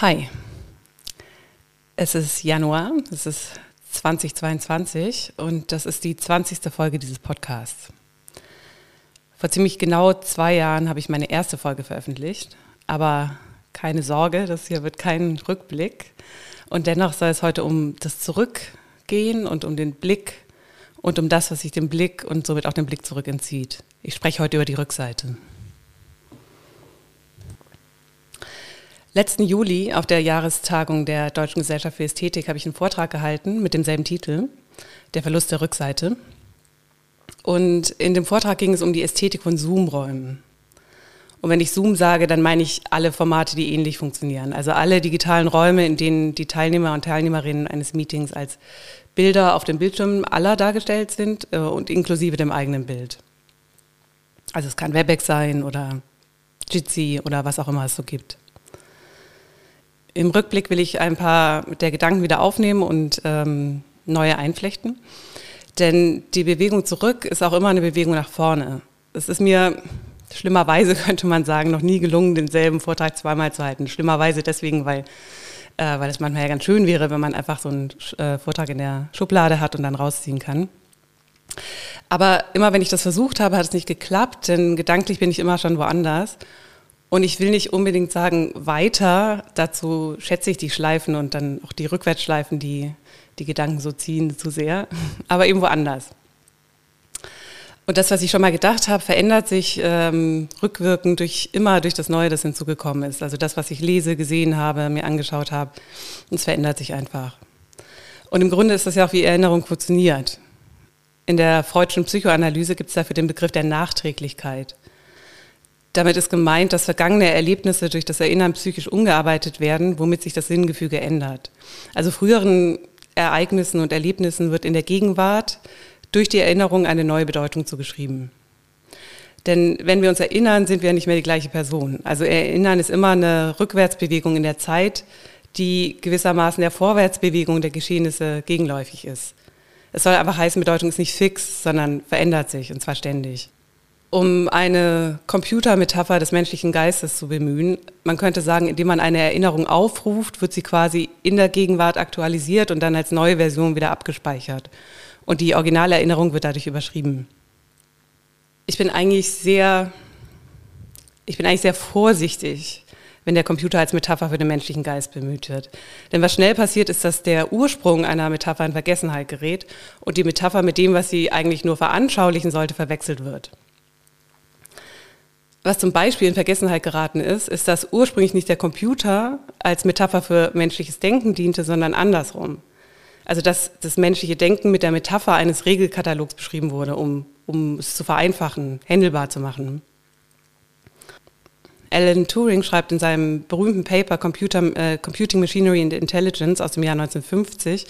Hi, es ist Januar, es ist 2022 und das ist die 20. Folge dieses Podcasts. Vor ziemlich genau zwei Jahren habe ich meine erste Folge veröffentlicht, aber keine Sorge, das hier wird kein Rückblick. Und dennoch soll es heute um das Zurückgehen und um den Blick und um das, was sich dem Blick und somit auch dem Blick zurück entzieht. Ich spreche heute über die Rückseite. Letzten Juli auf der Jahrestagung der Deutschen Gesellschaft für Ästhetik habe ich einen Vortrag gehalten mit demselben Titel, Der Verlust der Rückseite. Und in dem Vortrag ging es um die Ästhetik von Zoom-Räumen. Und wenn ich Zoom sage, dann meine ich alle Formate, die ähnlich funktionieren. Also alle digitalen Räume, in denen die Teilnehmer und Teilnehmerinnen eines Meetings als Bilder auf dem Bildschirm aller dargestellt sind äh, und inklusive dem eigenen Bild. Also es kann Webex sein oder Jitsi oder was auch immer es so gibt. Im Rückblick will ich ein paar der Gedanken wieder aufnehmen und ähm, neue einflechten. Denn die Bewegung zurück ist auch immer eine Bewegung nach vorne. Es ist mir schlimmerweise, könnte man sagen, noch nie gelungen, denselben Vortrag zweimal zu halten. Schlimmerweise deswegen, weil, äh, weil es manchmal ja ganz schön wäre, wenn man einfach so einen äh, Vortrag in der Schublade hat und dann rausziehen kann. Aber immer wenn ich das versucht habe, hat es nicht geklappt, denn gedanklich bin ich immer schon woanders. Und ich will nicht unbedingt sagen weiter, dazu schätze ich die Schleifen und dann auch die Rückwärtsschleifen, die die Gedanken so ziehen, zu sehr, aber eben woanders. Und das, was ich schon mal gedacht habe, verändert sich ähm, rückwirkend durch immer durch das Neue, das hinzugekommen ist. Also das, was ich lese, gesehen habe, mir angeschaut habe, es verändert sich einfach. Und im Grunde ist das ja auch, wie Erinnerung funktioniert. In der freudschen Psychoanalyse gibt es dafür den Begriff der Nachträglichkeit. Damit ist gemeint, dass vergangene Erlebnisse durch das Erinnern psychisch umgearbeitet werden, womit sich das Sinngefüge ändert. Also früheren Ereignissen und Erlebnissen wird in der Gegenwart durch die Erinnerung eine neue Bedeutung zugeschrieben. Denn wenn wir uns erinnern, sind wir nicht mehr die gleiche Person. Also Erinnern ist immer eine Rückwärtsbewegung in der Zeit, die gewissermaßen der Vorwärtsbewegung der Geschehnisse gegenläufig ist. Es soll einfach heißen, Bedeutung ist nicht fix, sondern verändert sich und zwar ständig um eine Computermetapher des menschlichen Geistes zu bemühen. Man könnte sagen, indem man eine Erinnerung aufruft, wird sie quasi in der Gegenwart aktualisiert und dann als neue Version wieder abgespeichert. Und die Originalerinnerung wird dadurch überschrieben. Ich bin eigentlich sehr, ich bin eigentlich sehr vorsichtig, wenn der Computer als Metapher für den menschlichen Geist bemüht wird. Denn was schnell passiert, ist, dass der Ursprung einer Metapher in Vergessenheit gerät und die Metapher mit dem, was sie eigentlich nur veranschaulichen sollte, verwechselt wird. Was zum Beispiel in Vergessenheit geraten ist, ist, dass ursprünglich nicht der Computer als Metapher für menschliches Denken diente, sondern andersrum. Also dass das menschliche Denken mit der Metapher eines Regelkatalogs beschrieben wurde, um, um es zu vereinfachen, händelbar zu machen. Alan Turing schreibt in seinem berühmten Paper Computer, äh, Computing Machinery and Intelligence aus dem Jahr 1950,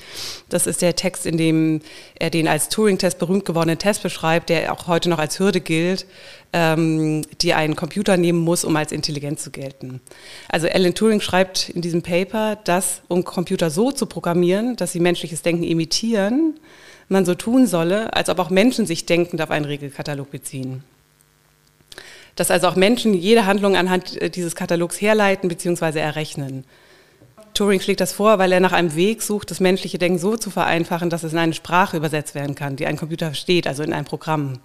das ist der Text, in dem er den als Turing-Test berühmt gewordenen Test beschreibt, der auch heute noch als Hürde gilt, ähm, die ein Computer nehmen muss, um als intelligent zu gelten. Also Alan Turing schreibt in diesem Paper, dass um Computer so zu programmieren, dass sie menschliches Denken imitieren, man so tun solle, als ob auch Menschen sich denkend auf einen Regelkatalog beziehen dass also auch Menschen jede Handlung anhand äh, dieses Katalogs herleiten bzw. errechnen. Turing schlägt das vor, weil er nach einem Weg sucht, das menschliche Denken so zu vereinfachen, dass es in eine Sprache übersetzt werden kann, die ein Computer versteht, also in ein Programm.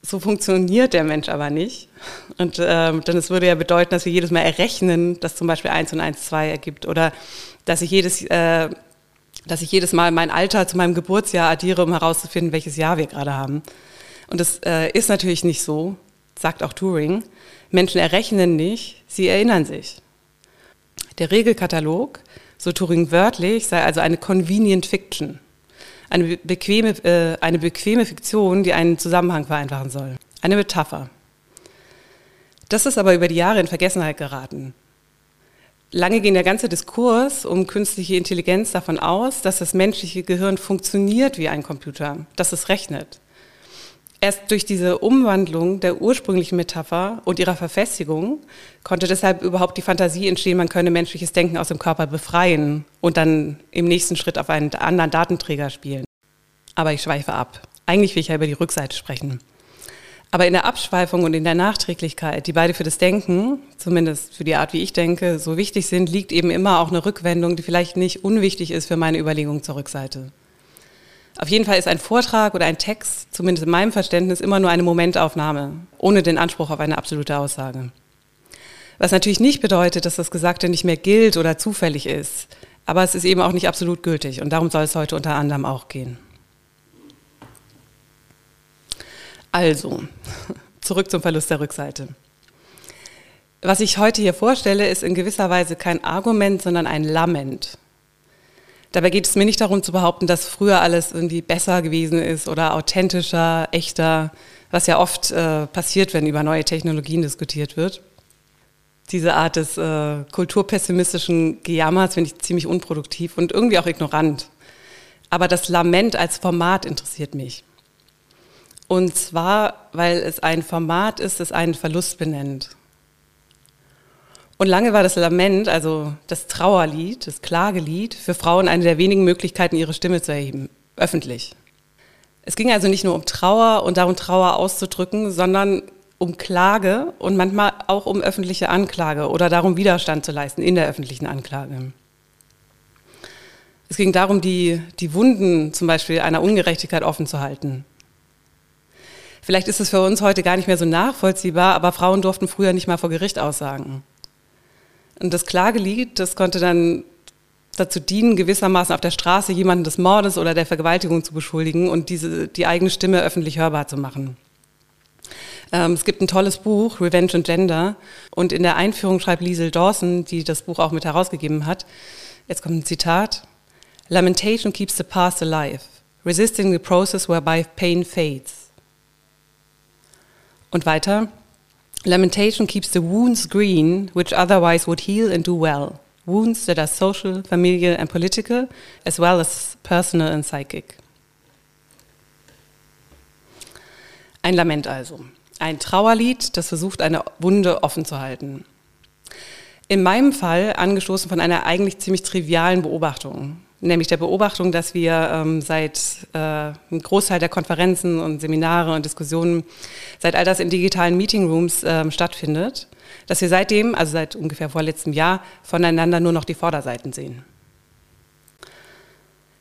So funktioniert der Mensch aber nicht. Und ähm, denn es würde ja bedeuten, dass wir jedes Mal errechnen, dass zum Beispiel 1 und 1 2 ergibt oder dass ich jedes, äh, dass ich jedes Mal mein Alter zu meinem Geburtsjahr addiere, um herauszufinden, welches Jahr wir gerade haben. Und das äh, ist natürlich nicht so sagt auch Turing, Menschen errechnen nicht, sie erinnern sich. Der Regelkatalog, so Turing wörtlich, sei also eine convenient fiction, eine bequeme, äh, eine bequeme Fiktion, die einen Zusammenhang vereinfachen soll, eine Metapher. Das ist aber über die Jahre in Vergessenheit geraten. Lange ging der ganze Diskurs um künstliche Intelligenz davon aus, dass das menschliche Gehirn funktioniert wie ein Computer, dass es rechnet. Erst durch diese Umwandlung der ursprünglichen Metapher und ihrer Verfestigung konnte deshalb überhaupt die Fantasie entstehen, man könne menschliches Denken aus dem Körper befreien und dann im nächsten Schritt auf einen anderen Datenträger spielen. Aber ich schweife ab. Eigentlich will ich ja über die Rückseite sprechen. Aber in der Abschweifung und in der Nachträglichkeit, die beide für das Denken, zumindest für die Art, wie ich denke, so wichtig sind, liegt eben immer auch eine Rückwendung, die vielleicht nicht unwichtig ist für meine Überlegung zur Rückseite. Auf jeden Fall ist ein Vortrag oder ein Text, zumindest in meinem Verständnis, immer nur eine Momentaufnahme, ohne den Anspruch auf eine absolute Aussage. Was natürlich nicht bedeutet, dass das Gesagte nicht mehr gilt oder zufällig ist, aber es ist eben auch nicht absolut gültig und darum soll es heute unter anderem auch gehen. Also, zurück zum Verlust der Rückseite. Was ich heute hier vorstelle, ist in gewisser Weise kein Argument, sondern ein Lament. Dabei geht es mir nicht darum zu behaupten, dass früher alles irgendwie besser gewesen ist oder authentischer, echter, was ja oft äh, passiert, wenn über neue Technologien diskutiert wird. Diese Art des äh, kulturpessimistischen Gejammers finde ich ziemlich unproduktiv und irgendwie auch ignorant. Aber das Lament als Format interessiert mich. Und zwar, weil es ein Format ist, das einen Verlust benennt. Und lange war das Lament, also das Trauerlied, das Klagelied, für Frauen eine der wenigen Möglichkeiten, ihre Stimme zu erheben, öffentlich. Es ging also nicht nur um Trauer und darum, Trauer auszudrücken, sondern um Klage und manchmal auch um öffentliche Anklage oder darum, Widerstand zu leisten in der öffentlichen Anklage. Es ging darum, die, die Wunden zum Beispiel einer Ungerechtigkeit offen zu halten Vielleicht ist es für uns heute gar nicht mehr so nachvollziehbar, aber Frauen durften früher nicht mal vor Gericht aussagen. Und das Klagelied, das konnte dann dazu dienen, gewissermaßen auf der Straße jemanden des Mordes oder der Vergewaltigung zu beschuldigen und diese, die eigene Stimme öffentlich hörbar zu machen. Ähm, es gibt ein tolles Buch, Revenge and Gender, und in der Einführung schreibt Liesel Dawson, die das Buch auch mit herausgegeben hat, jetzt kommt ein Zitat, Lamentation keeps the past alive, resisting the process whereby pain fades. Und weiter. Lamentation keeps the wounds green, which otherwise would heal and do well. Wounds that are social, familial and political, as well as personal and psychic. Ein Lament also. Ein Trauerlied, das versucht, eine Wunde offen zu halten. In meinem Fall angestoßen von einer eigentlich ziemlich trivialen Beobachtung nämlich der Beobachtung, dass wir ähm, seit äh, einem Großteil der Konferenzen und Seminare und Diskussionen, seit all das in digitalen Meetingrooms ähm, stattfindet, dass wir seitdem, also seit ungefähr vorletztem Jahr, voneinander nur noch die Vorderseiten sehen.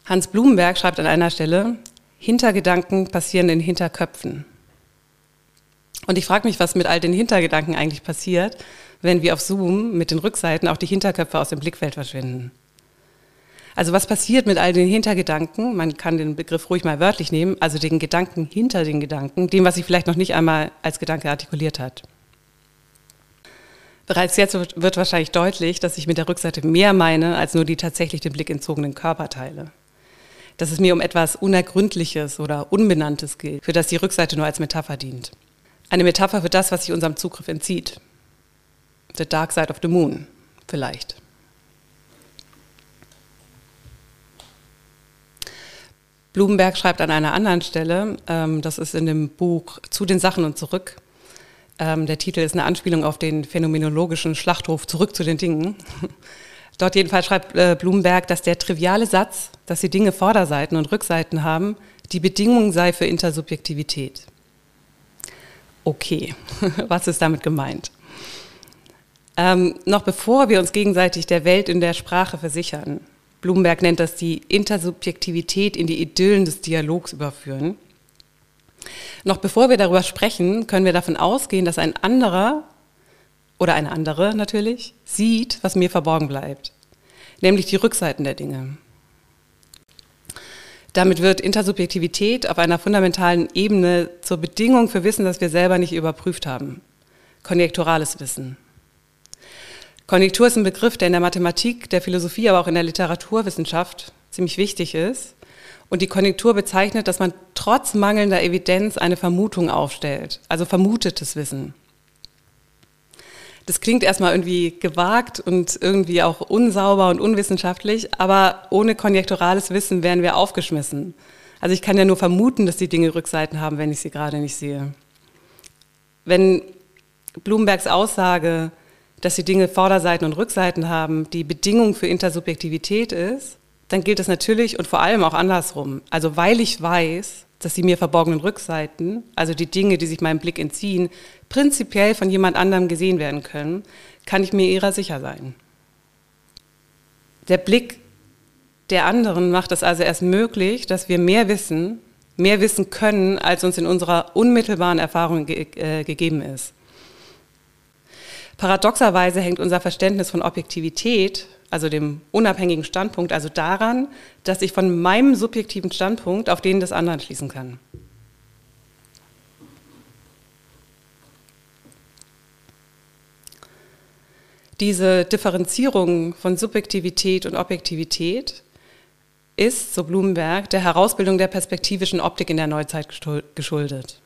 Hans Blumenberg schreibt an einer Stelle, Hintergedanken passieren in Hinterköpfen. Und ich frage mich, was mit all den Hintergedanken eigentlich passiert, wenn wir auf Zoom mit den Rückseiten auch die Hinterköpfe aus dem Blickfeld verschwinden. Also was passiert mit all den Hintergedanken? Man kann den Begriff ruhig mal wörtlich nehmen, also den Gedanken hinter den Gedanken, dem, was sich vielleicht noch nicht einmal als Gedanke artikuliert hat. Bereits jetzt wird wahrscheinlich deutlich, dass ich mit der Rückseite mehr meine, als nur die tatsächlich den Blick entzogenen Körperteile. Dass es mir um etwas Unergründliches oder Unbenanntes geht, für das die Rückseite nur als Metapher dient. Eine Metapher für das, was sich unserem Zugriff entzieht. The Dark Side of the Moon, vielleicht. Blumenberg schreibt an einer anderen Stelle, ähm, das ist in dem Buch Zu den Sachen und zurück. Ähm, der Titel ist eine Anspielung auf den phänomenologischen Schlachthof Zurück zu den Dingen. Dort jedenfalls schreibt äh, Blumenberg, dass der triviale Satz, dass die Dinge Vorderseiten und Rückseiten haben, die Bedingung sei für Intersubjektivität. Okay, was ist damit gemeint? Ähm, noch bevor wir uns gegenseitig der Welt in der Sprache versichern, Blumenberg nennt das die Intersubjektivität in die Idyllen des Dialogs überführen. Noch bevor wir darüber sprechen, können wir davon ausgehen, dass ein anderer oder eine andere natürlich sieht, was mir verborgen bleibt, nämlich die Rückseiten der Dinge. Damit wird Intersubjektivität auf einer fundamentalen Ebene zur Bedingung für Wissen, das wir selber nicht überprüft haben. Konjekturales Wissen. Konjunktur ist ein Begriff, der in der Mathematik, der Philosophie, aber auch in der Literaturwissenschaft ziemlich wichtig ist. Und die Konjunktur bezeichnet, dass man trotz mangelnder Evidenz eine Vermutung aufstellt, also vermutetes Wissen. Das klingt erstmal irgendwie gewagt und irgendwie auch unsauber und unwissenschaftlich, aber ohne konjekturales Wissen wären wir aufgeschmissen. Also ich kann ja nur vermuten, dass die Dinge Rückseiten haben, wenn ich sie gerade nicht sehe. Wenn Blumenbergs Aussage, dass die Dinge Vorderseiten und Rückseiten haben, die Bedingung für Intersubjektivität ist, dann gilt es natürlich und vor allem auch andersrum. Also weil ich weiß, dass die mir verborgenen Rückseiten, also die Dinge, die sich meinem Blick entziehen, prinzipiell von jemand anderem gesehen werden können, kann ich mir ihrer sicher sein. Der Blick der anderen macht es also erst möglich, dass wir mehr wissen, mehr wissen können, als uns in unserer unmittelbaren Erfahrung ge äh, gegeben ist. Paradoxerweise hängt unser Verständnis von Objektivität, also dem unabhängigen Standpunkt, also daran, dass ich von meinem subjektiven Standpunkt auf den des anderen schließen kann. Diese Differenzierung von Subjektivität und Objektivität ist, so Blumenberg, der Herausbildung der perspektivischen Optik in der Neuzeit geschuldet.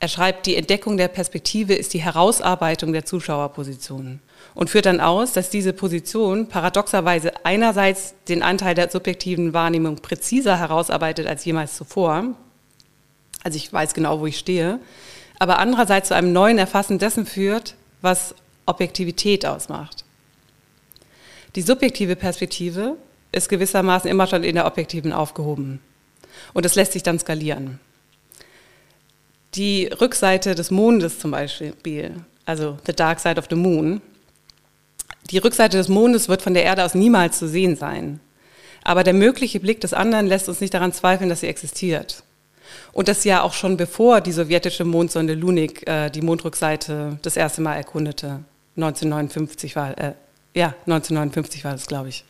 Er schreibt, die Entdeckung der Perspektive ist die Herausarbeitung der Zuschauerpositionen und führt dann aus, dass diese Position paradoxerweise einerseits den Anteil der subjektiven Wahrnehmung präziser herausarbeitet als jemals zuvor, also ich weiß genau, wo ich stehe, aber andererseits zu einem neuen Erfassen dessen führt, was Objektivität ausmacht. Die subjektive Perspektive ist gewissermaßen immer schon in der objektiven aufgehoben. Und es lässt sich dann skalieren. Die Rückseite des Mondes zum Beispiel, also the dark side of the moon, die Rückseite des Mondes wird von der Erde aus niemals zu sehen sein. Aber der mögliche Blick des anderen lässt uns nicht daran zweifeln, dass sie existiert. Und das ja auch schon bevor die sowjetische Mondsonde Lunik äh, die Mondrückseite das erste Mal erkundete. 1959 war, äh, ja, 1959 war das, glaube ich.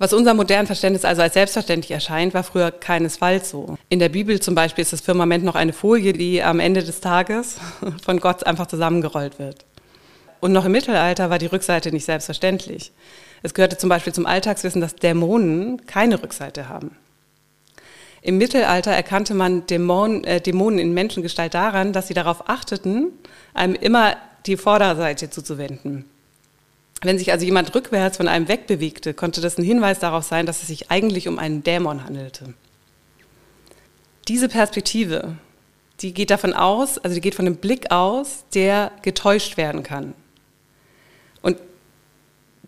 Was unserem modernen Verständnis also als selbstverständlich erscheint, war früher keinesfalls so. In der Bibel zum Beispiel ist das Firmament noch eine Folie, die am Ende des Tages von Gott einfach zusammengerollt wird. Und noch im Mittelalter war die Rückseite nicht selbstverständlich. Es gehörte zum Beispiel zum Alltagswissen, dass Dämonen keine Rückseite haben. Im Mittelalter erkannte man Dämonen, äh, Dämonen in Menschengestalt daran, dass sie darauf achteten, einem immer die Vorderseite zuzuwenden. Wenn sich also jemand rückwärts von einem wegbewegte, konnte das ein Hinweis darauf sein, dass es sich eigentlich um einen Dämon handelte. Diese Perspektive, die geht davon aus, also die geht von einem Blick aus, der getäuscht werden kann. Und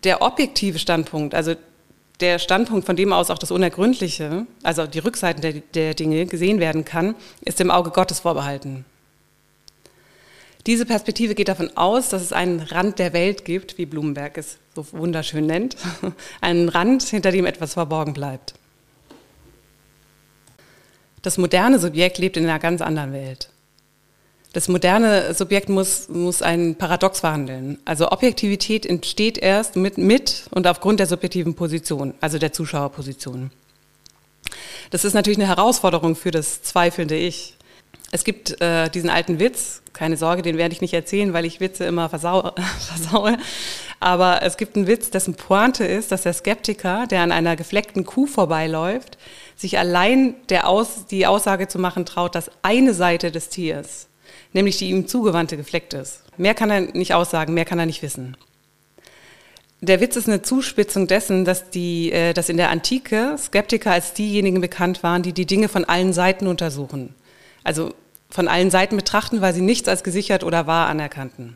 der objektive Standpunkt, also der Standpunkt, von dem aus auch das Unergründliche, also die Rückseiten der, der Dinge gesehen werden kann, ist dem Auge Gottes vorbehalten. Diese Perspektive geht davon aus, dass es einen Rand der Welt gibt, wie Blumenberg es so wunderschön nennt, einen Rand, hinter dem etwas verborgen bleibt. Das moderne Subjekt lebt in einer ganz anderen Welt. Das moderne Subjekt muss, muss ein Paradox verhandeln. Also Objektivität entsteht erst mit, mit und aufgrund der subjektiven Position, also der Zuschauerposition. Das ist natürlich eine Herausforderung für das zweifelnde Ich. Es gibt äh, diesen alten Witz, keine Sorge, den werde ich nicht erzählen, weil ich Witze immer versau versaue. Aber es gibt einen Witz, dessen Pointe ist, dass der Skeptiker, der an einer gefleckten Kuh vorbeiläuft, sich allein der Aus die Aussage zu machen traut, dass eine Seite des Tiers, nämlich die ihm zugewandte, gefleckt ist. Mehr kann er nicht aussagen, mehr kann er nicht wissen. Der Witz ist eine Zuspitzung dessen, dass, die, äh, dass in der Antike Skeptiker als diejenigen bekannt waren, die die Dinge von allen Seiten untersuchen. Also von allen Seiten betrachten, weil sie nichts als gesichert oder wahr anerkannten.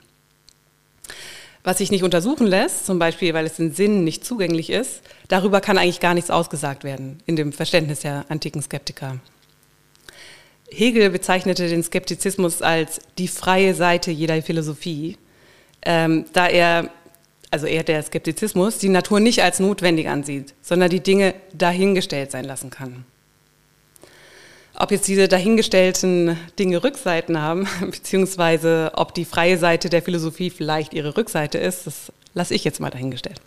Was sich nicht untersuchen lässt, zum Beispiel weil es den Sinnen nicht zugänglich ist, darüber kann eigentlich gar nichts ausgesagt werden in dem Verständnis der antiken Skeptiker. Hegel bezeichnete den Skeptizismus als die freie Seite jeder Philosophie, ähm, da er, also er der Skeptizismus, die Natur nicht als notwendig ansieht, sondern die Dinge dahingestellt sein lassen kann. Ob jetzt diese dahingestellten Dinge Rückseiten haben, beziehungsweise ob die freie Seite der Philosophie vielleicht ihre Rückseite ist, das lasse ich jetzt mal dahingestellt.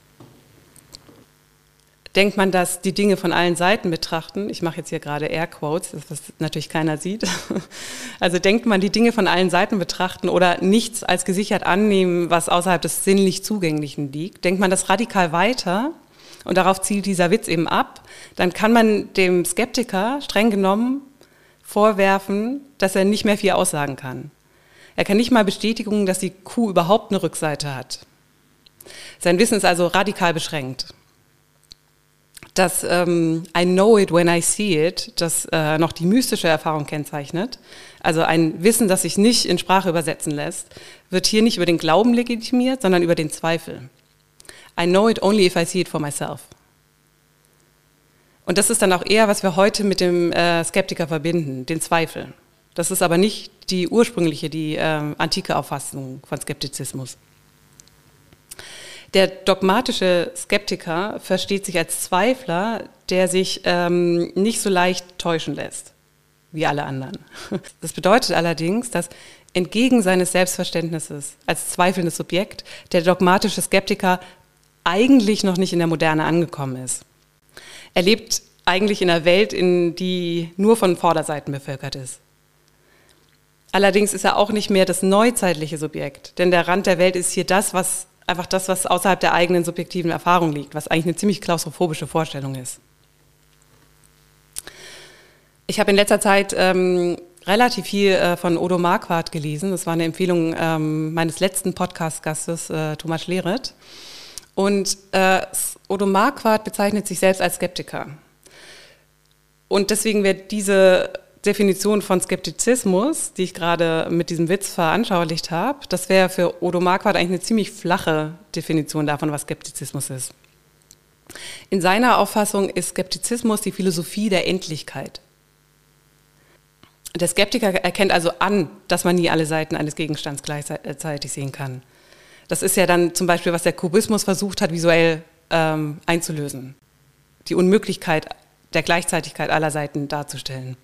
Denkt man, dass die Dinge von allen Seiten betrachten, ich mache jetzt hier gerade Airquotes, was natürlich keiner sieht, also denkt man, die Dinge von allen Seiten betrachten oder nichts als gesichert annehmen, was außerhalb des sinnlich Zugänglichen liegt, denkt man das radikal weiter und darauf zielt dieser Witz eben ab, dann kann man dem Skeptiker streng genommen vorwerfen, dass er nicht mehr viel aussagen kann. Er kann nicht mal bestätigen, dass die Kuh überhaupt eine Rückseite hat. Sein Wissen ist also radikal beschränkt. Das ähm, I know it when I see it, das äh, noch die mystische Erfahrung kennzeichnet, also ein Wissen, das sich nicht in Sprache übersetzen lässt, wird hier nicht über den Glauben legitimiert, sondern über den Zweifel. I know it only if I see it for myself. Und das ist dann auch eher, was wir heute mit dem äh, Skeptiker verbinden, den Zweifel. Das ist aber nicht die ursprüngliche, die äh, antike Auffassung von Skeptizismus. Der dogmatische Skeptiker versteht sich als Zweifler, der sich ähm, nicht so leicht täuschen lässt wie alle anderen. Das bedeutet allerdings, dass entgegen seines Selbstverständnisses als zweifelndes Subjekt der dogmatische Skeptiker eigentlich noch nicht in der Moderne angekommen ist. Er lebt eigentlich in einer Welt, in die nur von Vorderseiten bevölkert ist. Allerdings ist er auch nicht mehr das neuzeitliche Subjekt, denn der Rand der Welt ist hier das, was einfach das, was außerhalb der eigenen subjektiven Erfahrung liegt, was eigentlich eine ziemlich klaustrophobische Vorstellung ist. Ich habe in letzter Zeit ähm, relativ viel äh, von Odo Marquardt gelesen. Das war eine Empfehlung ähm, meines letzten Podcast-Gastes, äh, Thomas Schleret. Und äh, Odo Marquardt bezeichnet sich selbst als Skeptiker. Und deswegen wird diese Definition von Skeptizismus, die ich gerade mit diesem Witz veranschaulicht habe, das wäre für Odo Marquardt eigentlich eine ziemlich flache Definition davon, was Skeptizismus ist. In seiner Auffassung ist Skeptizismus die Philosophie der Endlichkeit. Der Skeptiker erkennt also an, dass man nie alle Seiten eines Gegenstands gleichzeitig sehen kann. Das ist ja dann zum Beispiel, was der Kubismus versucht hat, visuell ähm, einzulösen. Die Unmöglichkeit der Gleichzeitigkeit aller Seiten darzustellen.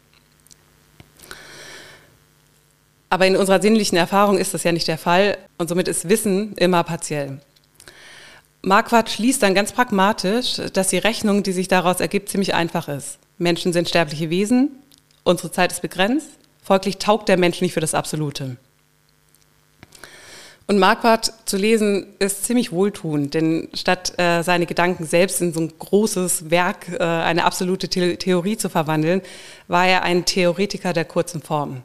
Aber in unserer sinnlichen Erfahrung ist das ja nicht der Fall und somit ist Wissen immer partiell. Marquardt schließt dann ganz pragmatisch, dass die Rechnung, die sich daraus ergibt, ziemlich einfach ist. Menschen sind sterbliche Wesen, unsere Zeit ist begrenzt, folglich taugt der Mensch nicht für das Absolute. Und Marquardt zu lesen ist ziemlich wohltuend, denn statt äh, seine Gedanken selbst in so ein großes Werk, äh, eine absolute The Theorie zu verwandeln, war er ein Theoretiker der kurzen Form.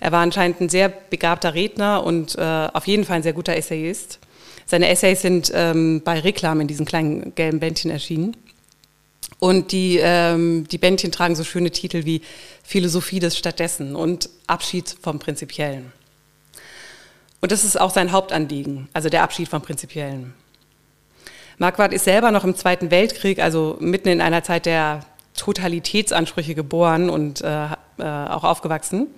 Er war anscheinend ein sehr begabter Redner und äh, auf jeden Fall ein sehr guter Essayist. Seine Essays sind ähm, bei Reklam in diesen kleinen gelben Bändchen erschienen. Und die, ähm, die Bändchen tragen so schöne Titel wie Philosophie des Stattdessen und Abschied vom Prinzipiellen. Und das ist auch sein Hauptanliegen, also der Abschied vom Prinzipiellen. Marquardt ist selber noch im Zweiten Weltkrieg, also mitten in einer Zeit der Totalitätsansprüche geboren und äh, äh, auch aufgewachsen.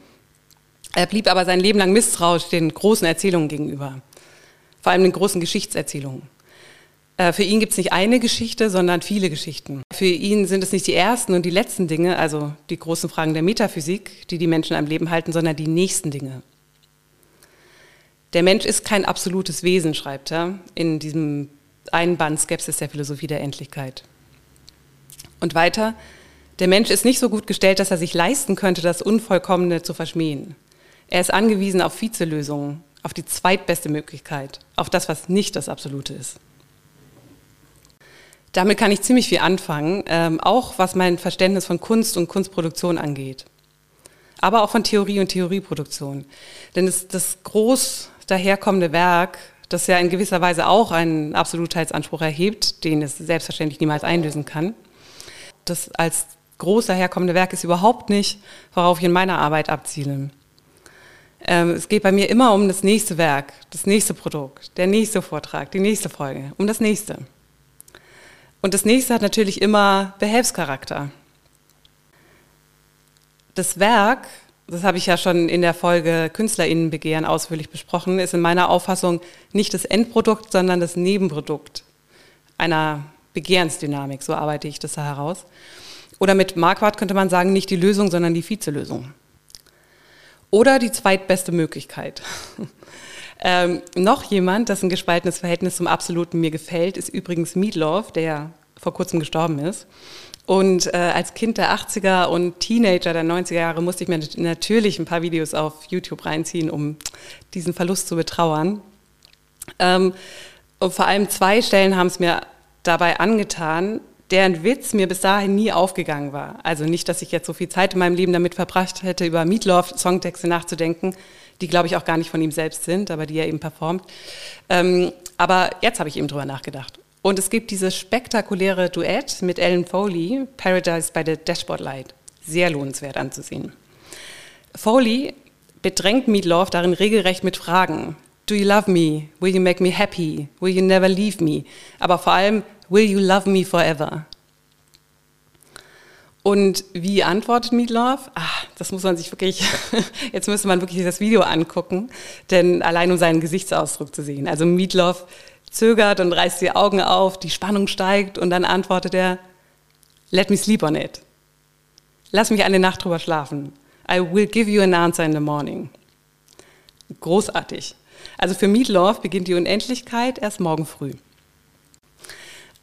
Er blieb aber sein Leben lang misstrauisch den großen Erzählungen gegenüber, vor allem den großen Geschichtserzählungen. Äh, für ihn gibt es nicht eine Geschichte, sondern viele Geschichten. Für ihn sind es nicht die ersten und die letzten Dinge, also die großen Fragen der Metaphysik, die die Menschen am Leben halten, sondern die nächsten Dinge. Der Mensch ist kein absolutes Wesen, schreibt er in diesem einen Band Skepsis der Philosophie der Endlichkeit. Und weiter, der Mensch ist nicht so gut gestellt, dass er sich leisten könnte, das Unvollkommene zu verschmähen. Er ist angewiesen auf Vizelösungen, auf die zweitbeste Möglichkeit, auf das, was nicht das Absolute ist. Damit kann ich ziemlich viel anfangen, ähm, auch was mein Verständnis von Kunst und Kunstproduktion angeht. Aber auch von Theorie und Theorieproduktion. Denn das, das groß daherkommende Werk, das ja in gewisser Weise auch einen Absolutheitsanspruch erhebt, den es selbstverständlich niemals einlösen kann. Das als groß daherkommende Werk ist überhaupt nicht, worauf ich in meiner Arbeit abziele. Ähm, es geht bei mir immer um das nächste Werk, das nächste Produkt, der nächste Vortrag, die nächste Folge, um das nächste. Und das nächste hat natürlich immer Behelfscharakter. Das Werk das habe ich ja schon in der Folge Künstlerinnenbegehren ausführlich besprochen, ist in meiner Auffassung nicht das Endprodukt, sondern das Nebenprodukt einer Begehrensdynamik. So arbeite ich das da heraus. Oder mit Marquardt könnte man sagen, nicht die Lösung, sondern die Vizelösung. Oder die zweitbeste Möglichkeit. ähm, noch jemand, dessen gespaltenes Verhältnis zum Absoluten mir gefällt, ist übrigens Meatloaf, der vor kurzem gestorben ist. Und äh, als Kind der 80er und Teenager der 90er Jahre musste ich mir natürlich ein paar Videos auf YouTube reinziehen, um diesen Verlust zu betrauern. Ähm, und vor allem zwei Stellen haben es mir dabei angetan, deren Witz mir bis dahin nie aufgegangen war. Also nicht, dass ich jetzt so viel Zeit in meinem Leben damit verbracht hätte, über Meatloaf Songtexte nachzudenken, die glaube ich auch gar nicht von ihm selbst sind, aber die er eben performt. Ähm, aber jetzt habe ich eben drüber nachgedacht. Und es gibt dieses spektakuläre Duett mit Ellen Foley, Paradise by the Dashboard Light. Sehr lohnenswert anzusehen. Foley bedrängt Meatloaf darin regelrecht mit Fragen. Do you love me? Will you make me happy? Will you never leave me? Aber vor allem, will you love me forever? Und wie antwortet Meatloaf? Ach, das muss man sich wirklich, jetzt müsste man wirklich das Video angucken, denn allein um seinen Gesichtsausdruck zu sehen. Also Meatloaf zögert und reißt die Augen auf, die Spannung steigt und dann antwortet er, let me sleep on it. Lass mich eine Nacht drüber schlafen. I will give you an answer in the morning. Großartig. Also für Meatloaf beginnt die Unendlichkeit erst morgen früh.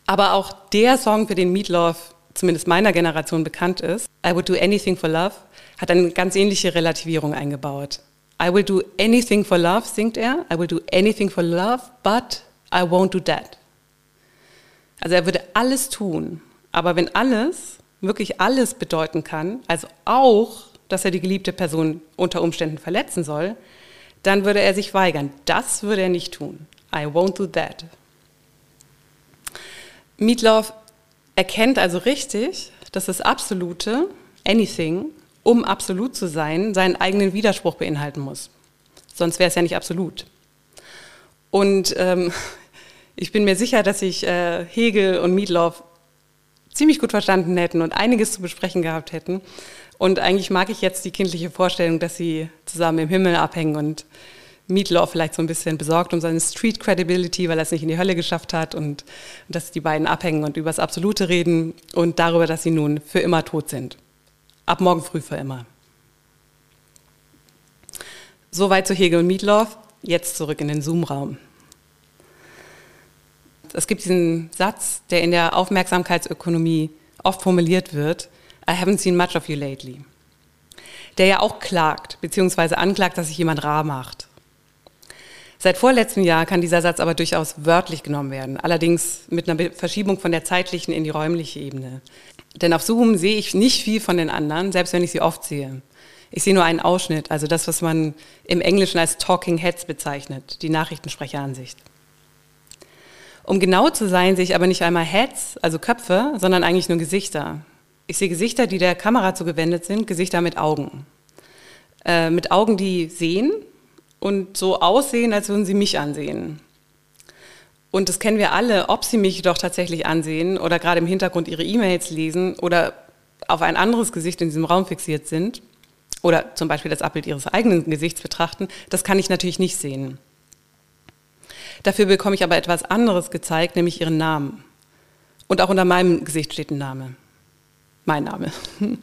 Aber auch der Song, für den Meatloaf zumindest meiner Generation bekannt ist, I Would Do Anything for Love, hat eine ganz ähnliche Relativierung eingebaut. I will do anything for love, singt er. I will do anything for love, but I won't do that. Also er würde alles tun. Aber wenn alles, wirklich alles bedeuten kann, also auch, dass er die geliebte Person unter Umständen verletzen soll, dann würde er sich weigern. Das würde er nicht tun. I won't do that. Meatloaf erkennt also richtig, dass das Absolute, anything, um absolut zu sein, seinen eigenen Widerspruch beinhalten muss. Sonst wäre es ja nicht absolut. Und ähm, ich bin mir sicher, dass sich äh, Hegel und Meatloaf ziemlich gut verstanden hätten und einiges zu besprechen gehabt hätten. Und eigentlich mag ich jetzt die kindliche Vorstellung, dass sie zusammen im Himmel abhängen und Meatloaf vielleicht so ein bisschen besorgt um seine Street Credibility, weil er es nicht in die Hölle geschafft hat und, dass die beiden abhängen und über das Absolute reden und darüber, dass sie nun für immer tot sind. Ab morgen früh für immer. Soweit zu Hegel und Meatloaf. Jetzt zurück in den Zoom-Raum. Es gibt diesen Satz, der in der Aufmerksamkeitsökonomie oft formuliert wird, I haven't seen much of you lately. Der ja auch klagt, beziehungsweise anklagt, dass sich jemand rar macht. Seit vorletztem Jahr kann dieser Satz aber durchaus wörtlich genommen werden, allerdings mit einer Verschiebung von der zeitlichen in die räumliche Ebene. Denn auf Zoom sehe ich nicht viel von den anderen, selbst wenn ich sie oft sehe. Ich sehe nur einen Ausschnitt, also das, was man im Englischen als Talking Heads bezeichnet, die Nachrichtensprecheransicht. Um genau zu sein, sehe ich aber nicht einmal Heads, also Köpfe, sondern eigentlich nur Gesichter. Ich sehe Gesichter, die der Kamera zugewendet sind, Gesichter mit Augen. Äh, mit Augen, die sehen und so aussehen, als würden sie mich ansehen. Und das kennen wir alle, ob sie mich doch tatsächlich ansehen oder gerade im Hintergrund ihre E-Mails lesen oder auf ein anderes Gesicht in diesem Raum fixiert sind oder zum Beispiel das Abbild ihres eigenen Gesichts betrachten, das kann ich natürlich nicht sehen. Dafür bekomme ich aber etwas anderes gezeigt, nämlich ihren Namen. Und auch unter meinem Gesicht steht ein Name. Mein Name.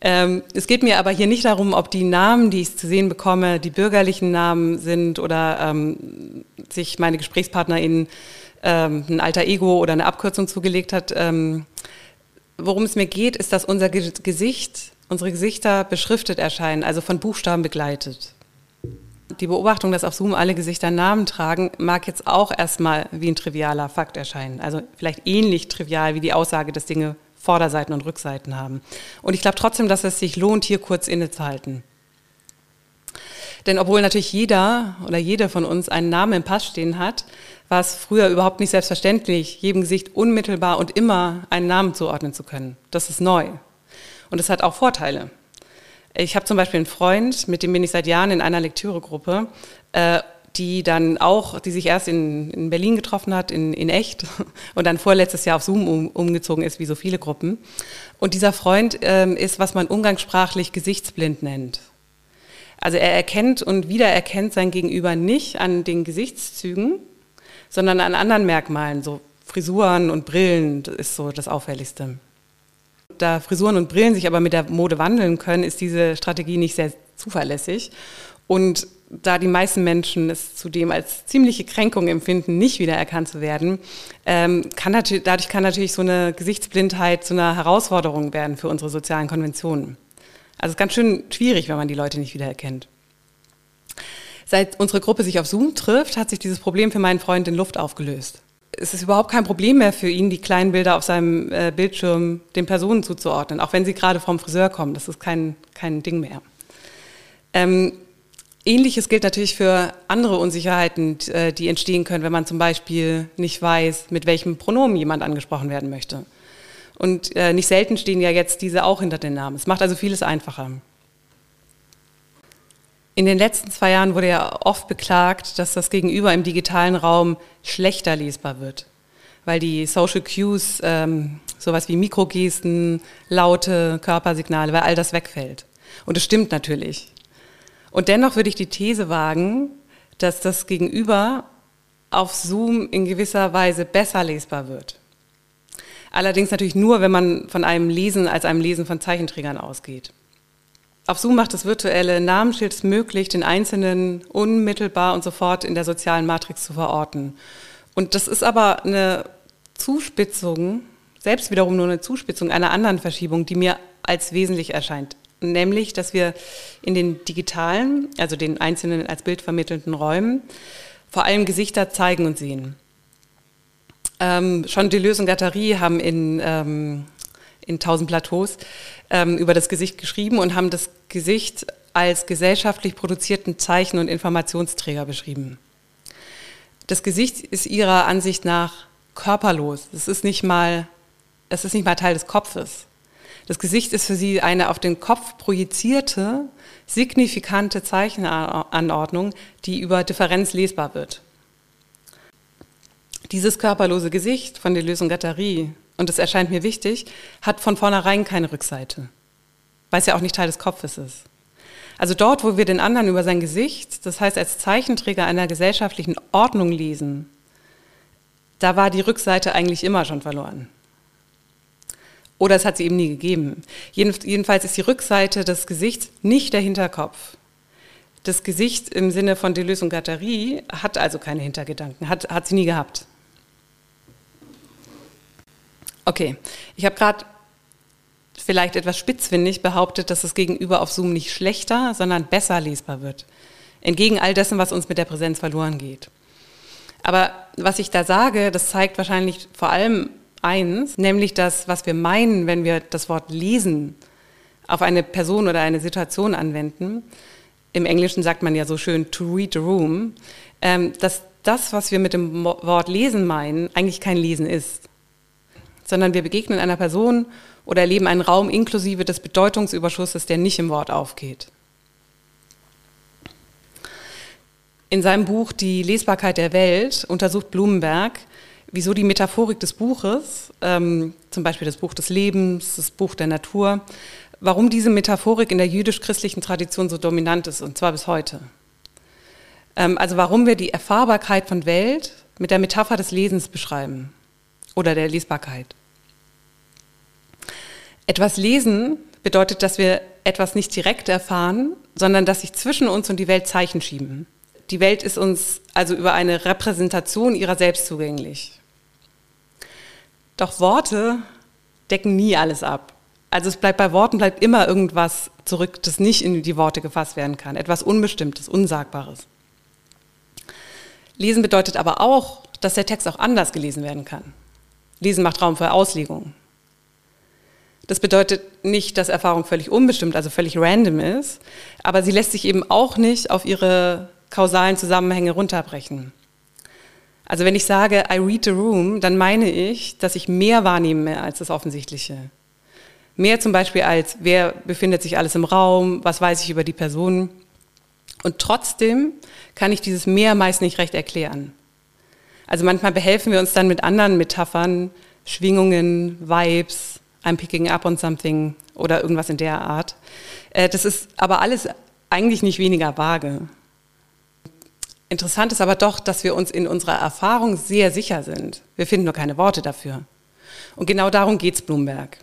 Ähm, es geht mir aber hier nicht darum, ob die Namen, die ich zu sehen bekomme, die bürgerlichen Namen sind oder ähm, sich meine GesprächspartnerInnen ähm, ein alter Ego oder eine Abkürzung zugelegt hat. Ähm, worum es mir geht, ist, dass unser Gesicht, unsere Gesichter beschriftet erscheinen, also von Buchstaben begleitet. Die Beobachtung, dass auf Zoom alle Gesichter Namen tragen, mag jetzt auch erstmal wie ein trivialer Fakt erscheinen. Also vielleicht ähnlich trivial wie die Aussage, dass Dinge Vorderseiten und Rückseiten haben. Und ich glaube trotzdem, dass es sich lohnt, hier kurz innezuhalten. Denn obwohl natürlich jeder oder jede von uns einen Namen im Pass stehen hat, war es früher überhaupt nicht selbstverständlich, jedem Gesicht unmittelbar und immer einen Namen zuordnen zu können. Das ist neu. Und es hat auch Vorteile. Ich habe zum Beispiel einen Freund, mit dem bin ich seit Jahren in einer Lektüregruppe. Äh, die dann auch, die sich erst in, in Berlin getroffen hat, in, in echt, und dann vorletztes Jahr auf Zoom um, umgezogen ist, wie so viele Gruppen. Und dieser Freund ähm, ist, was man umgangssprachlich gesichtsblind nennt. Also er erkennt und wiedererkennt sein Gegenüber nicht an den Gesichtszügen, sondern an anderen Merkmalen, so Frisuren und Brillen ist so das Auffälligste. Da Frisuren und Brillen sich aber mit der Mode wandeln können, ist diese Strategie nicht sehr zuverlässig. Und da die meisten Menschen es zudem als ziemliche Kränkung empfinden, nicht wiedererkannt zu werden, ähm, kann natürlich, dadurch kann natürlich so eine Gesichtsblindheit zu einer Herausforderung werden für unsere sozialen Konventionen. Also es ist ganz schön schwierig, wenn man die Leute nicht wiedererkennt. Seit unsere Gruppe sich auf Zoom trifft, hat sich dieses Problem für meinen Freund in Luft aufgelöst. Es ist überhaupt kein Problem mehr für ihn, die kleinen Bilder auf seinem äh, Bildschirm den Personen zuzuordnen, auch wenn sie gerade vom Friseur kommen. Das ist kein, kein Ding mehr. Ähm, Ähnliches gilt natürlich für andere Unsicherheiten, äh, die entstehen können, wenn man zum Beispiel nicht weiß, mit welchem Pronomen jemand angesprochen werden möchte. Und äh, nicht selten stehen ja jetzt diese auch hinter den Namen. Es macht also vieles einfacher. In den letzten zwei Jahren wurde ja oft beklagt, dass das Gegenüber im digitalen Raum schlechter lesbar wird, weil die Social Cues ähm, Sowas wie Mikrogesten, Laute, Körpersignale, weil all das wegfällt. Und es stimmt natürlich. Und dennoch würde ich die These wagen, dass das Gegenüber auf Zoom in gewisser Weise besser lesbar wird. Allerdings natürlich nur, wenn man von einem Lesen als einem Lesen von Zeichenträgern ausgeht. Auf Zoom macht das virtuelle Namensschild es möglich, den Einzelnen unmittelbar und sofort in der sozialen Matrix zu verorten. Und das ist aber eine Zuspitzung, selbst wiederum nur eine Zuspitzung einer anderen Verschiebung, die mir als wesentlich erscheint. Nämlich, dass wir in den digitalen, also den einzelnen als Bild vermittelnden Räumen, vor allem Gesichter zeigen und sehen. Ähm, schon Deleuze und Gattari haben in, ähm, in Tausend Plateaus ähm, über das Gesicht geschrieben und haben das Gesicht als gesellschaftlich produzierten Zeichen- und Informationsträger beschrieben. Das Gesicht ist ihrer Ansicht nach körperlos. Es ist nicht mal, es ist nicht mal Teil des Kopfes. Das Gesicht ist für sie eine auf den Kopf projizierte, signifikante Zeichenanordnung, die über Differenz lesbar wird. Dieses körperlose Gesicht von der Lösung Gattari, und es erscheint mir wichtig, hat von vornherein keine Rückseite, weil es ja auch nicht Teil des Kopfes ist. Also dort, wo wir den anderen über sein Gesicht, das heißt als Zeichenträger einer gesellschaftlichen Ordnung lesen, da war die Rückseite eigentlich immer schon verloren. Oder es hat sie eben nie gegeben. Jedenfalls ist die Rückseite des Gesichts nicht der Hinterkopf. Das Gesicht im Sinne von Deleuze und Guattari hat also keine Hintergedanken, hat, hat sie nie gehabt. Okay, ich habe gerade vielleicht etwas spitzfindig behauptet, dass das Gegenüber auf Zoom nicht schlechter, sondern besser lesbar wird. Entgegen all dessen, was uns mit der Präsenz verloren geht. Aber was ich da sage, das zeigt wahrscheinlich vor allem eins, nämlich das, was wir meinen, wenn wir das Wort lesen auf eine Person oder eine Situation anwenden. Im Englischen sagt man ja so schön to read the room, ähm, dass das, was wir mit dem Wort lesen meinen, eigentlich kein Lesen ist, sondern wir begegnen einer Person oder erleben einen Raum inklusive des Bedeutungsüberschusses, der nicht im Wort aufgeht. In seinem Buch Die Lesbarkeit der Welt untersucht Blumenberg, wieso die Metaphorik des Buches, ähm, zum Beispiel das Buch des Lebens, das Buch der Natur, warum diese Metaphorik in der jüdisch-christlichen Tradition so dominant ist, und zwar bis heute. Ähm, also warum wir die Erfahrbarkeit von Welt mit der Metapher des Lesens beschreiben oder der Lesbarkeit. Etwas lesen bedeutet, dass wir etwas nicht direkt erfahren, sondern dass sich zwischen uns und die Welt Zeichen schieben. Die Welt ist uns also über eine Repräsentation ihrer selbst zugänglich. Doch Worte decken nie alles ab. Also es bleibt bei Worten bleibt immer irgendwas zurück, das nicht in die Worte gefasst werden kann, etwas Unbestimmtes, Unsagbares. Lesen bedeutet aber auch, dass der Text auch anders gelesen werden kann. Lesen macht Raum für Auslegung. Das bedeutet nicht, dass Erfahrung völlig unbestimmt, also völlig random ist, aber sie lässt sich eben auch nicht auf ihre kausalen Zusammenhänge runterbrechen. Also wenn ich sage, I read the room, dann meine ich, dass ich mehr wahrnehme als das Offensichtliche. Mehr zum Beispiel als, wer befindet sich alles im Raum, was weiß ich über die Person. Und trotzdem kann ich dieses Mehr meist nicht recht erklären. Also manchmal behelfen wir uns dann mit anderen Metaphern, Schwingungen, Vibes, I'm picking up on something oder irgendwas in der Art. Äh, das ist aber alles eigentlich nicht weniger vage. Interessant ist aber doch, dass wir uns in unserer Erfahrung sehr sicher sind. Wir finden nur keine Worte dafür. Und genau darum geht es Bloomberg.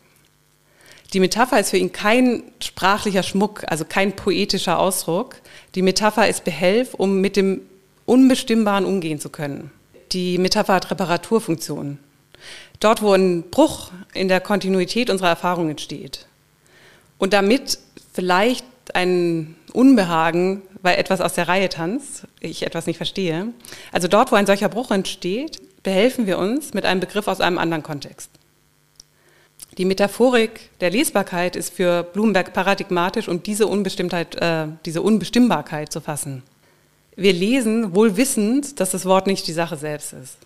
Die Metapher ist für ihn kein sprachlicher Schmuck, also kein poetischer Ausdruck. Die Metapher ist Behelf, um mit dem Unbestimmbaren umgehen zu können. Die Metapher hat Reparaturfunktion. Dort, wo ein Bruch in der Kontinuität unserer Erfahrung entsteht. Und damit vielleicht ein Unbehagen, weil etwas aus der Reihe tanzt, ich etwas nicht verstehe. Also dort, wo ein solcher Bruch entsteht, behelfen wir uns mit einem Begriff aus einem anderen Kontext. Die Metaphorik der Lesbarkeit ist für Blumenberg paradigmatisch, um diese Unbestimmtheit, äh, diese Unbestimmbarkeit zu fassen. Wir lesen wohl wissend, dass das Wort nicht die Sache selbst ist.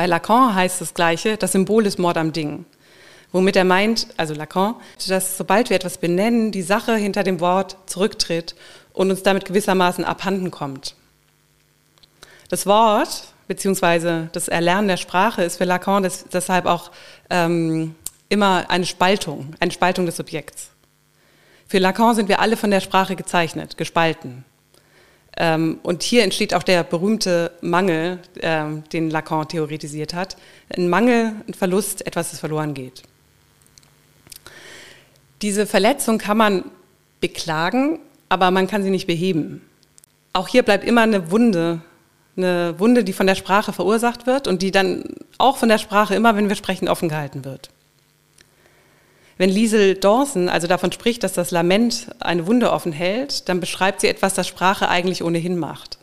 Bei Lacan heißt das Gleiche, das Symbol ist Mord am Ding. Womit er meint, also Lacan, dass sobald wir etwas benennen, die Sache hinter dem Wort zurücktritt und uns damit gewissermaßen abhanden kommt. Das Wort, beziehungsweise das Erlernen der Sprache ist für Lacan des, deshalb auch ähm, immer eine Spaltung, eine Spaltung des Subjekts. Für Lacan sind wir alle von der Sprache gezeichnet, gespalten. Ähm, und hier entsteht auch der berühmte Mangel, ähm, den Lacan theoretisiert hat. Ein Mangel, ein Verlust, etwas, das verloren geht. Diese Verletzung kann man beklagen, aber man kann sie nicht beheben. Auch hier bleibt immer eine Wunde, eine Wunde, die von der Sprache verursacht wird und die dann auch von der Sprache immer, wenn wir sprechen, offen gehalten wird. Wenn Liesel Dawson also davon spricht, dass das Lament eine Wunde offen hält, dann beschreibt sie etwas, das Sprache eigentlich ohnehin macht.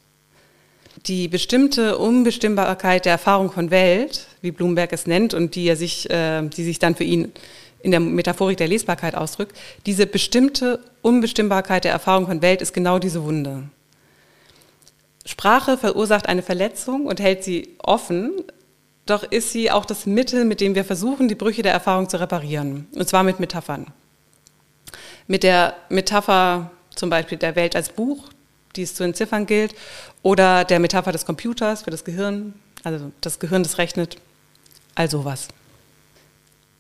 Die bestimmte Unbestimmbarkeit der Erfahrung von Welt, wie Bloomberg es nennt und die, er sich, äh, die sich dann für ihn in der Metaphorik der Lesbarkeit ausdrückt, diese bestimmte Unbestimmbarkeit der Erfahrung von Welt ist genau diese Wunde. Sprache verursacht eine Verletzung und hält sie offen, doch ist sie auch das Mittel, mit dem wir versuchen, die Brüche der Erfahrung zu reparieren. Und zwar mit Metaphern. Mit der Metapher zum Beispiel der Welt als Buch, die es zu entziffern gilt, oder der Metapher des Computers für das Gehirn, also das Gehirn, das rechnet, all sowas.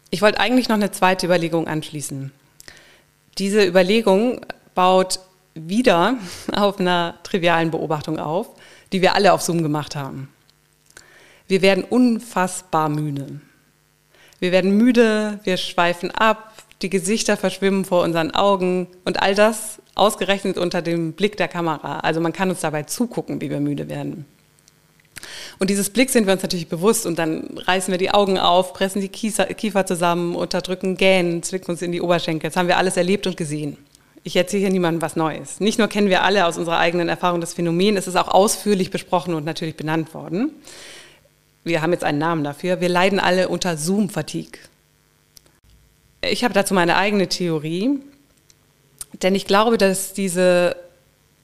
Ich wollte eigentlich noch eine zweite Überlegung anschließen. Diese Überlegung baut wieder auf einer trivialen Beobachtung auf, die wir alle auf Zoom gemacht haben. Wir werden unfassbar müde. Wir werden müde, wir schweifen ab, die Gesichter verschwimmen vor unseren Augen und all das ausgerechnet unter dem Blick der Kamera. Also man kann uns dabei zugucken, wie wir müde werden. Und dieses Blick sind wir uns natürlich bewusst und dann reißen wir die Augen auf, pressen die Kiefer zusammen, unterdrücken Gähnen, zwicken uns in die Oberschenkel. Das haben wir alles erlebt und gesehen. Ich erzähle hier niemandem was Neues. Nicht nur kennen wir alle aus unserer eigenen Erfahrung das Phänomen, es ist auch ausführlich besprochen und natürlich benannt worden wir haben jetzt einen Namen dafür, wir leiden alle unter Zoom-Fatigue. Ich habe dazu meine eigene Theorie, denn ich glaube, dass diese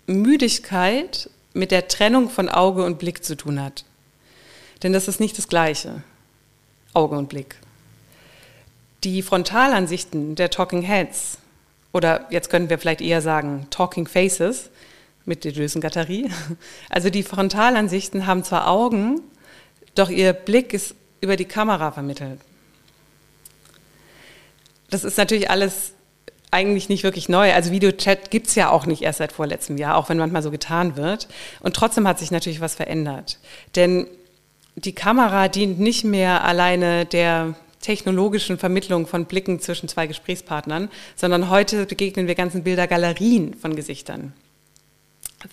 Müdigkeit mit der Trennung von Auge und Blick zu tun hat. Denn das ist nicht das Gleiche, Auge und Blick. Die Frontalansichten der Talking Heads, oder jetzt könnten wir vielleicht eher sagen Talking Faces mit der Gatterie, also die Frontalansichten haben zwar Augen, doch ihr Blick ist über die Kamera vermittelt. Das ist natürlich alles eigentlich nicht wirklich neu. Also Videochat gibt es ja auch nicht erst seit vorletztem Jahr, auch wenn manchmal so getan wird. Und trotzdem hat sich natürlich was verändert. Denn die Kamera dient nicht mehr alleine der technologischen Vermittlung von Blicken zwischen zwei Gesprächspartnern, sondern heute begegnen wir ganzen Bildergalerien von Gesichtern.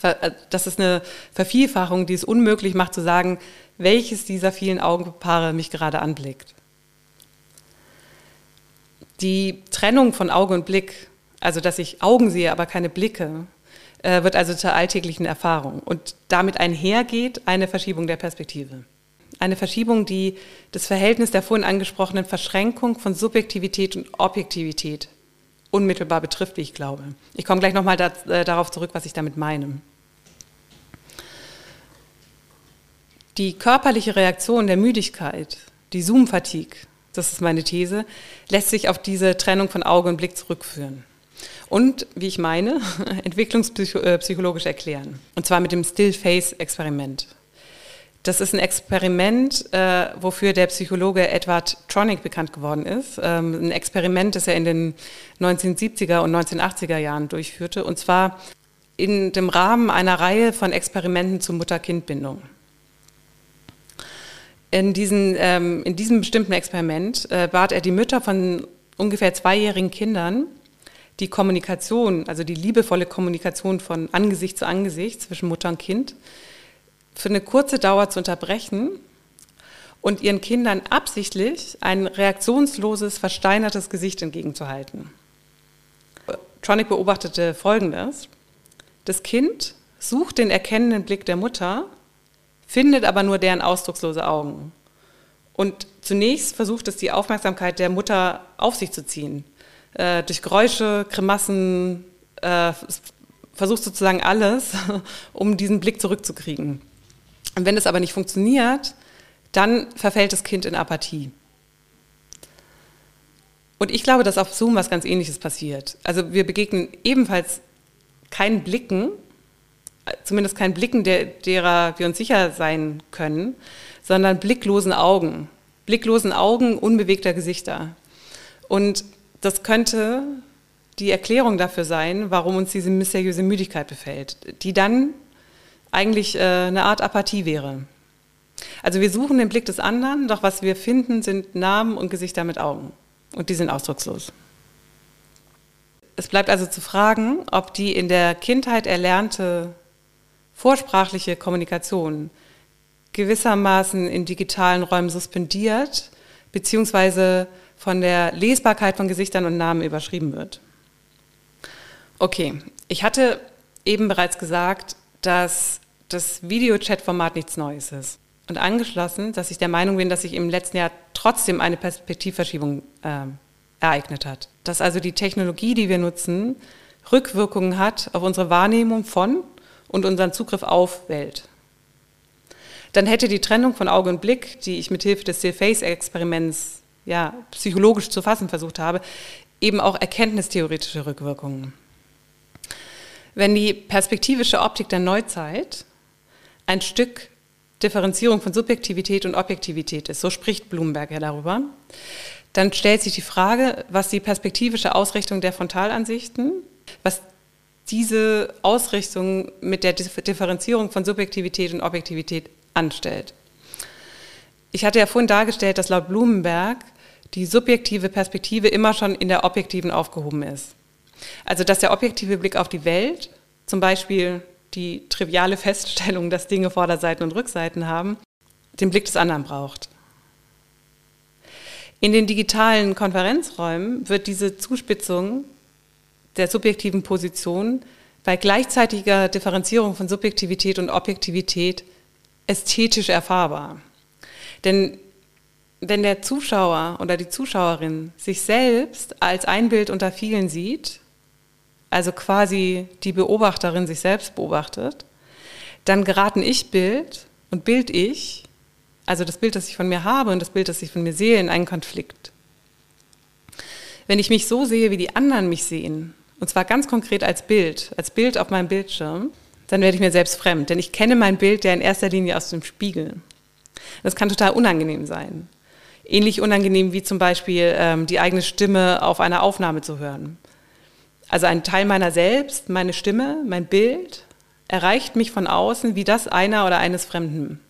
Äh, das ist eine Vervielfachung, die es unmöglich macht zu sagen, welches dieser vielen Augenpaare mich gerade anblickt. Die Trennung von Auge und Blick, also dass ich Augen sehe, aber keine Blicke, äh, wird also zur alltäglichen Erfahrung. Und damit einhergeht eine Verschiebung der Perspektive. Eine Verschiebung, die das Verhältnis der vorhin angesprochenen Verschränkung von Subjektivität und Objektivität unmittelbar betrifft, wie ich glaube. Ich komme gleich nochmal äh, darauf zurück, was ich damit meine. Die körperliche Reaktion der Müdigkeit, die Zoom-Fatigue, das ist meine These, lässt sich auf diese Trennung von Auge und Blick zurückführen. Und, wie ich meine, entwicklungspsychologisch erklären. Und zwar mit dem Still-Face-Experiment. Das ist ein Experiment, äh, wofür der Psychologe Edward Tronick bekannt geworden ist. Ähm, ein Experiment, das er in den 1970er und 1980er Jahren durchführte. Und zwar in dem Rahmen einer Reihe von Experimenten zur Mutter-Kind-Bindung. In, diesen, ähm, in diesem bestimmten Experiment äh, bat er die Mütter von ungefähr zweijährigen Kindern, die Kommunikation, also die liebevolle Kommunikation von Angesicht zu Angesicht zwischen Mutter und Kind, für eine kurze Dauer zu unterbrechen und ihren Kindern absichtlich ein reaktionsloses, versteinertes Gesicht entgegenzuhalten. Tronic beobachtete Folgendes. Das Kind sucht den erkennenden Blick der Mutter findet aber nur deren ausdruckslose Augen. Und zunächst versucht es, die Aufmerksamkeit der Mutter auf sich zu ziehen. Äh, durch Geräusche, Grimassen, äh, versucht sozusagen alles, um diesen Blick zurückzukriegen. Und wenn das aber nicht funktioniert, dann verfällt das Kind in Apathie. Und ich glaube, dass auf Zoom was ganz Ähnliches passiert. Also wir begegnen ebenfalls keinen Blicken, zumindest kein Blicken, der, derer wir uns sicher sein können, sondern blicklosen Augen. Blicklosen Augen unbewegter Gesichter. Und das könnte die Erklärung dafür sein, warum uns diese mysteriöse Müdigkeit befällt, die dann eigentlich äh, eine Art Apathie wäre. Also wir suchen den Blick des anderen, doch was wir finden, sind Namen und Gesichter mit Augen. Und die sind ausdruckslos. Es bleibt also zu fragen, ob die in der Kindheit erlernte vorsprachliche Kommunikation gewissermaßen in digitalen Räumen suspendiert, beziehungsweise von der Lesbarkeit von Gesichtern und Namen überschrieben wird. Okay, ich hatte eben bereits gesagt, dass das Videochat-Format nichts Neues ist. Und angeschlossen, dass ich der Meinung bin, dass sich im letzten Jahr trotzdem eine Perspektivverschiebung äh, ereignet hat. Dass also die Technologie, die wir nutzen, Rückwirkungen hat auf unsere Wahrnehmung von und unseren Zugriff auf Welt. Dann hätte die Trennung von Auge und Blick, die ich mit Hilfe des Still-Face-Experiments ja, psychologisch zu fassen versucht habe, eben auch erkenntnistheoretische Rückwirkungen. Wenn die perspektivische Optik der Neuzeit ein Stück Differenzierung von Subjektivität und Objektivität ist, so spricht Blumenberg ja darüber, dann stellt sich die Frage, was die perspektivische Ausrichtung der Frontalansichten, was diese Ausrichtung mit der Differenzierung von Subjektivität und Objektivität anstellt. Ich hatte ja vorhin dargestellt, dass laut Blumenberg die subjektive Perspektive immer schon in der objektiven aufgehoben ist. Also dass der objektive Blick auf die Welt, zum Beispiel die triviale Feststellung, dass Dinge Vorderseiten und Rückseiten haben, den Blick des anderen braucht. In den digitalen Konferenzräumen wird diese Zuspitzung der subjektiven Position bei gleichzeitiger Differenzierung von Subjektivität und Objektivität ästhetisch erfahrbar. Denn wenn der Zuschauer oder die Zuschauerin sich selbst als ein Bild unter vielen sieht, also quasi die Beobachterin sich selbst beobachtet, dann geraten Ich-Bild und Bild-Ich, also das Bild, das ich von mir habe und das Bild, das ich von mir sehe, in einen Konflikt. Wenn ich mich so sehe, wie die anderen mich sehen, und zwar ganz konkret als Bild, als Bild auf meinem Bildschirm, dann werde ich mir selbst fremd, denn ich kenne mein Bild ja in erster Linie aus dem Spiegel. Das kann total unangenehm sein. Ähnlich unangenehm wie zum Beispiel ähm, die eigene Stimme auf einer Aufnahme zu hören. Also ein Teil meiner selbst, meine Stimme, mein Bild erreicht mich von außen wie das einer oder eines Fremden.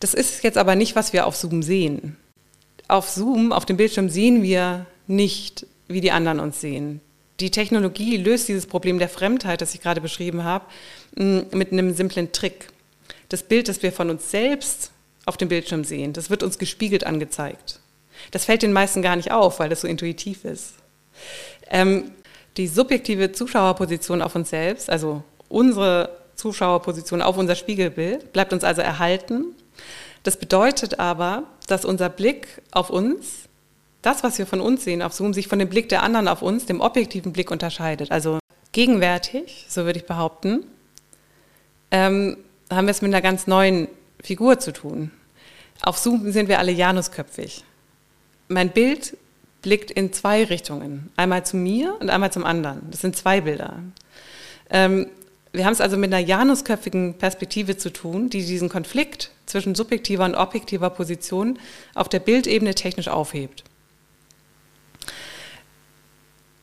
Das ist jetzt aber nicht, was wir auf Zoom sehen. Auf Zoom, auf dem Bildschirm sehen wir nicht, wie die anderen uns sehen. Die Technologie löst dieses Problem der Fremdheit, das ich gerade beschrieben habe, mit einem simplen Trick. Das Bild, das wir von uns selbst auf dem Bildschirm sehen, das wird uns gespiegelt angezeigt. Das fällt den meisten gar nicht auf, weil das so intuitiv ist. Ähm, die subjektive Zuschauerposition auf uns selbst, also unsere Zuschauerposition auf unser Spiegelbild, bleibt uns also erhalten. Das bedeutet aber, dass unser Blick auf uns, das, was wir von uns sehen auf Zoom, sich von dem Blick der anderen auf uns, dem objektiven Blick unterscheidet. Also gegenwärtig, so würde ich behaupten, ähm, haben wir es mit einer ganz neuen Figur zu tun. Auf Zoom sind wir alle janusköpfig. Mein Bild blickt in zwei Richtungen. Einmal zu mir und einmal zum anderen. Das sind zwei Bilder. Ähm, wir haben es also mit einer janusköpfigen Perspektive zu tun, die diesen Konflikt zwischen subjektiver und objektiver Position auf der Bildebene technisch aufhebt.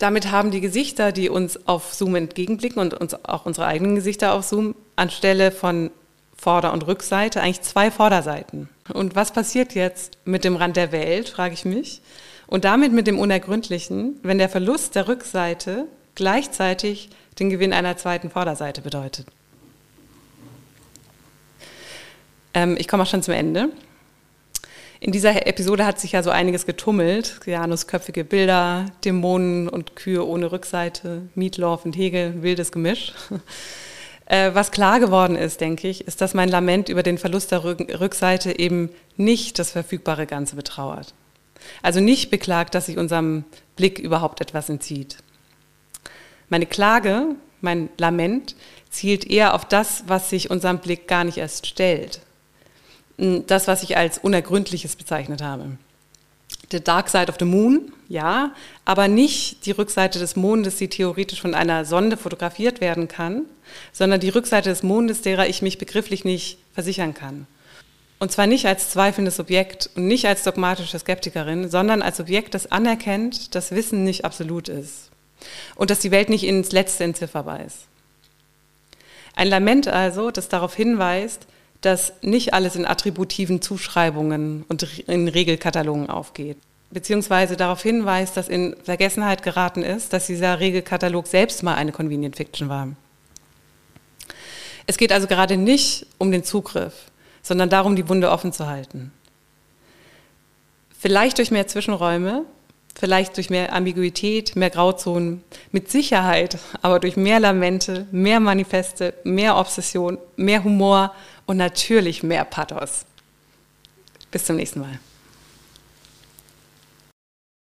Damit haben die Gesichter, die uns auf Zoom entgegenblicken und uns auch unsere eigenen Gesichter auf Zoom, anstelle von Vorder- und Rückseite eigentlich zwei Vorderseiten. Und was passiert jetzt mit dem Rand der Welt, frage ich mich. Und damit mit dem Unergründlichen, wenn der Verlust der Rückseite gleichzeitig den Gewinn einer zweiten Vorderseite bedeutet. Ähm, ich komme auch schon zum Ende. In dieser Episode hat sich ja so einiges getummelt. Janusköpfige Bilder, Dämonen und Kühe ohne Rückseite, Mietloff und Hegel, wildes Gemisch. Äh, was klar geworden ist, denke ich, ist, dass mein Lament über den Verlust der Rückseite eben nicht das verfügbare Ganze betrauert. Also nicht beklagt, dass sich unserem Blick überhaupt etwas entzieht. Meine Klage, mein Lament zielt eher auf das, was sich unserem Blick gar nicht erst stellt. Das, was ich als Unergründliches bezeichnet habe. The Dark Side of the Moon, ja, aber nicht die Rückseite des Mondes, die theoretisch von einer Sonde fotografiert werden kann, sondern die Rückseite des Mondes, derer ich mich begrifflich nicht versichern kann. Und zwar nicht als zweifelndes Objekt und nicht als dogmatische Skeptikerin, sondern als Objekt, das anerkennt, dass Wissen nicht absolut ist und dass die Welt nicht ins Letzte entzifferbar ist. Ein Lament also, das darauf hinweist, dass nicht alles in attributiven Zuschreibungen und in Regelkatalogen aufgeht. Beziehungsweise darauf hinweist, dass in Vergessenheit geraten ist, dass dieser Regelkatalog selbst mal eine Convenient Fiction war. Es geht also gerade nicht um den Zugriff, sondern darum, die Wunde offen zu halten. Vielleicht durch mehr Zwischenräume, vielleicht durch mehr Ambiguität, mehr Grauzonen, mit Sicherheit, aber durch mehr Lamente, mehr Manifeste, mehr Obsession, mehr Humor und natürlich mehr Pathos. Bis zum nächsten Mal.